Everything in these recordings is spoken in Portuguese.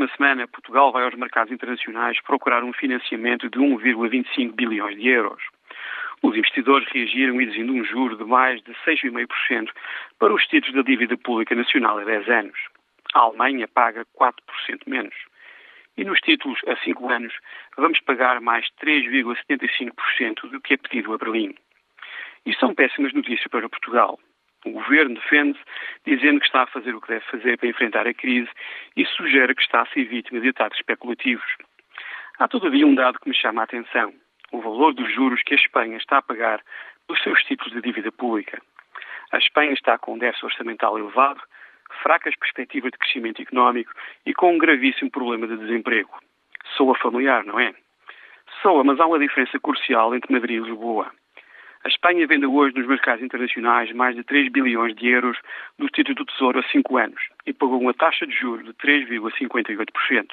próxima semana, Portugal vai aos mercados internacionais procurar um financiamento de 1,25 bilhões de euros. Os investidores reagiram exigindo um juro de mais de 6,5% para os títulos da dívida pública nacional a 10 anos. A Alemanha paga 4% menos. E nos títulos a 5 anos, vamos pagar mais 3,75% do que é pedido a Berlim. E são péssimas notícias para Portugal. O governo defende-se dizendo que está a fazer o que deve fazer para enfrentar a crise e sugere que está a ser vítima de ataques especulativos. Há, todavia, um dado que me chama a atenção: o valor dos juros que a Espanha está a pagar pelos seus títulos de dívida pública. A Espanha está com um déficit orçamental elevado, fracas perspectivas de crescimento económico e com um gravíssimo problema de desemprego. Soa familiar, não é? Soa, mas há uma diferença crucial entre Madrid e Lisboa. A Espanha vende hoje nos mercados internacionais mais de 3 bilhões de euros do título do Tesouro a 5 anos e pagou uma taxa de juros de 3,58%.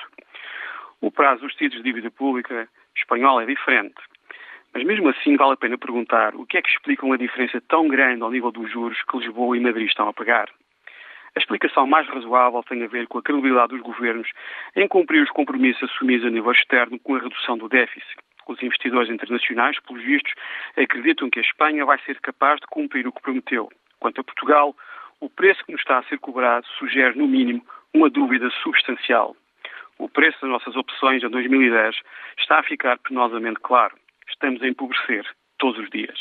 O prazo dos títulos de dívida pública espanhola é diferente. Mas mesmo assim vale a pena perguntar o que é que explica uma diferença tão grande ao nível dos juros que Lisboa e Madrid estão a pagar. A explicação mais razoável tem a ver com a credibilidade dos governos em cumprir os compromissos assumidos a nível externo com a redução do déficit. Os investidores internacionais, pelos vistos, acreditam que a Espanha vai ser capaz de cumprir o que prometeu. Quanto a Portugal, o preço que nos está a ser cobrado sugere, no mínimo, uma dúvida substancial. O preço das nossas opções em 2010 está a ficar penosamente claro. Estamos a empobrecer todos os dias.